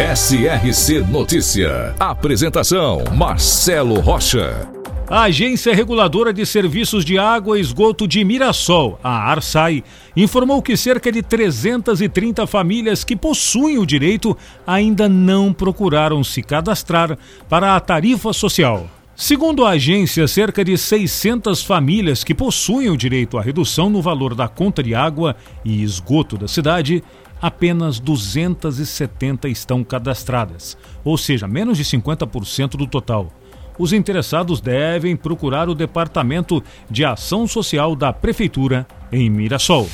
SRC Notícia. Apresentação: Marcelo Rocha. A Agência Reguladora de Serviços de Água e Esgoto de Mirassol, a ARSAI, informou que cerca de 330 famílias que possuem o direito ainda não procuraram se cadastrar para a tarifa social. Segundo a agência, cerca de 600 famílias que possuem o direito à redução no valor da conta de água e esgoto da cidade apenas 270 estão cadastradas, ou seja, menos de 50% do total. Os interessados devem procurar o Departamento de Ação Social da Prefeitura em Mirassol.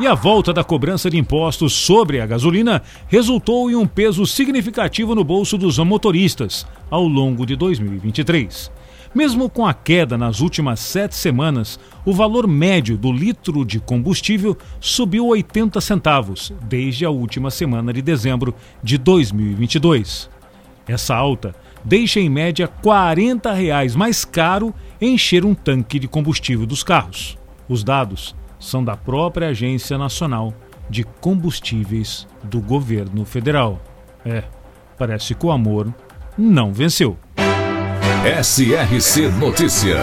E a volta da cobrança de impostos sobre a gasolina resultou em um peso significativo no bolso dos motoristas ao longo de 2023. Mesmo com a queda nas últimas sete semanas, o valor médio do litro de combustível subiu 80 centavos desde a última semana de dezembro de 2022. Essa alta deixa em média 40 reais mais caro encher um tanque de combustível dos carros. Os dados são da própria Agência Nacional de Combustíveis do Governo Federal. É, parece que o amor não venceu. SRC Notícia.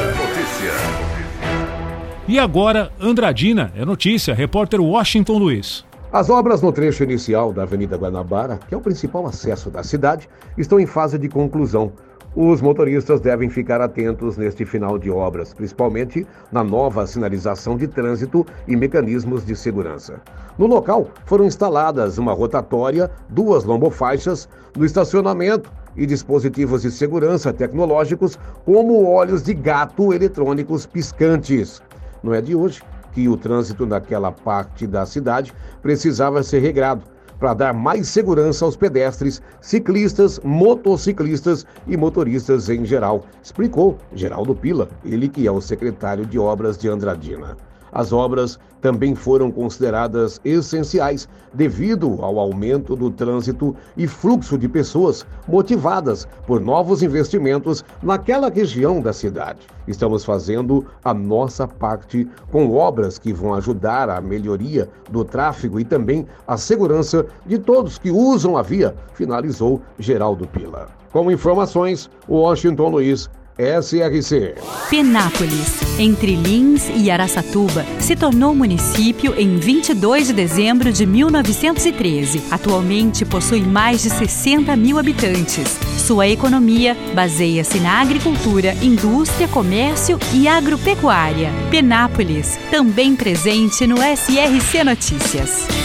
E agora, Andradina é notícia, repórter Washington Luiz. As obras no trecho inicial da Avenida Guanabara, que é o principal acesso da cidade, estão em fase de conclusão. Os motoristas devem ficar atentos neste final de obras, principalmente na nova sinalização de trânsito e mecanismos de segurança. No local foram instaladas uma rotatória, duas lombofaixas, no estacionamento e dispositivos de segurança tecnológicos, como olhos de gato eletrônicos piscantes. Não é de hoje que o trânsito naquela parte da cidade precisava ser regrado para dar mais segurança aos pedestres, ciclistas, motociclistas e motoristas em geral, explicou Geraldo Pila, ele que é o secretário de obras de Andradina. As obras também foram consideradas essenciais devido ao aumento do trânsito e fluxo de pessoas motivadas por novos investimentos naquela região da cidade. Estamos fazendo a nossa parte com obras que vão ajudar a melhoria do tráfego e também a segurança de todos que usam a via, finalizou Geraldo Pila. Com informações, Washington Luiz SRC. Penápolis, entre Lins e Araçatuba, se tornou município em 22 de dezembro de 1913. Atualmente possui mais de 60 mil habitantes. Sua economia baseia-se na agricultura, indústria, comércio e agropecuária. Penápolis, também presente no SRC Notícias.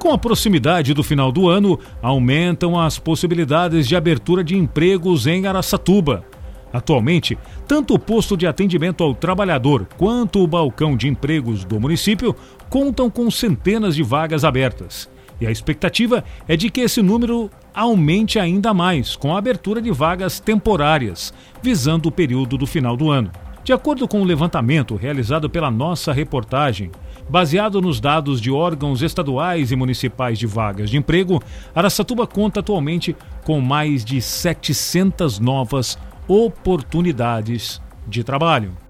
Com a proximidade do final do ano, aumentam as possibilidades de abertura de empregos em Araçatuba. Atualmente, tanto o posto de atendimento ao trabalhador quanto o balcão de empregos do município contam com centenas de vagas abertas. E a expectativa é de que esse número aumente ainda mais com a abertura de vagas temporárias, visando o período do final do ano. De acordo com o levantamento realizado pela nossa reportagem, Baseado nos dados de órgãos estaduais e municipais de vagas de emprego, Araçatuba conta atualmente com mais de 700 novas oportunidades de trabalho.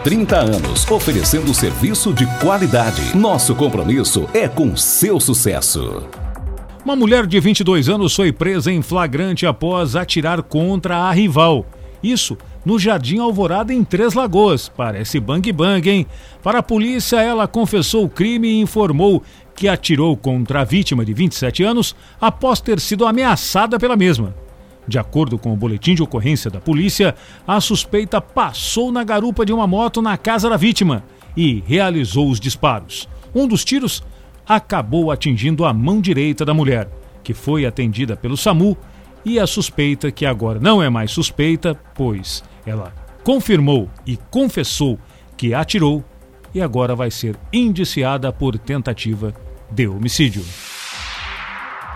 30 anos, oferecendo serviço de qualidade. Nosso compromisso é com seu sucesso. Uma mulher de 22 anos foi presa em flagrante após atirar contra a rival. Isso no Jardim Alvorada, em Três Lagoas. Parece bang bang, hein? Para a polícia, ela confessou o crime e informou que atirou contra a vítima de 27 anos após ter sido ameaçada pela mesma. De acordo com o boletim de ocorrência da polícia, a suspeita passou na garupa de uma moto na casa da vítima e realizou os disparos. Um dos tiros acabou atingindo a mão direita da mulher, que foi atendida pelo SAMU, e a suspeita, que agora não é mais suspeita, pois ela confirmou e confessou que atirou e agora vai ser indiciada por tentativa de homicídio.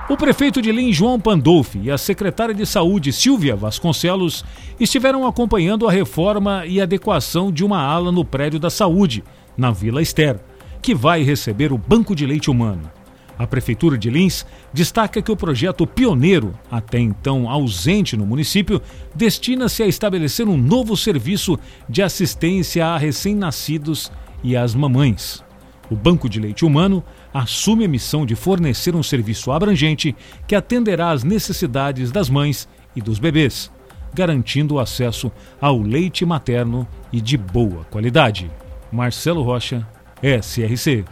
O prefeito de Lins, João Pandolfi, e a secretária de Saúde, Silvia Vasconcelos, estiveram acompanhando a reforma e adequação de uma ala no prédio da saúde, na Vila Ester, que vai receber o Banco de Leite Humano. A Prefeitura de Lins destaca que o projeto pioneiro, até então ausente no município, destina-se a estabelecer um novo serviço de assistência a recém-nascidos e às mamães. O Banco de Leite Humano assume a missão de fornecer um serviço abrangente que atenderá às necessidades das mães e dos bebês, garantindo o acesso ao leite materno e de boa qualidade. Marcelo Rocha, SRC.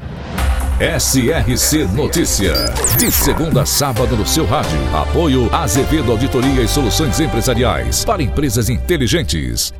SRC Notícia. De segunda a sábado no seu rádio. Apoio Azevedo Auditoria e Soluções Empresariais para empresas inteligentes.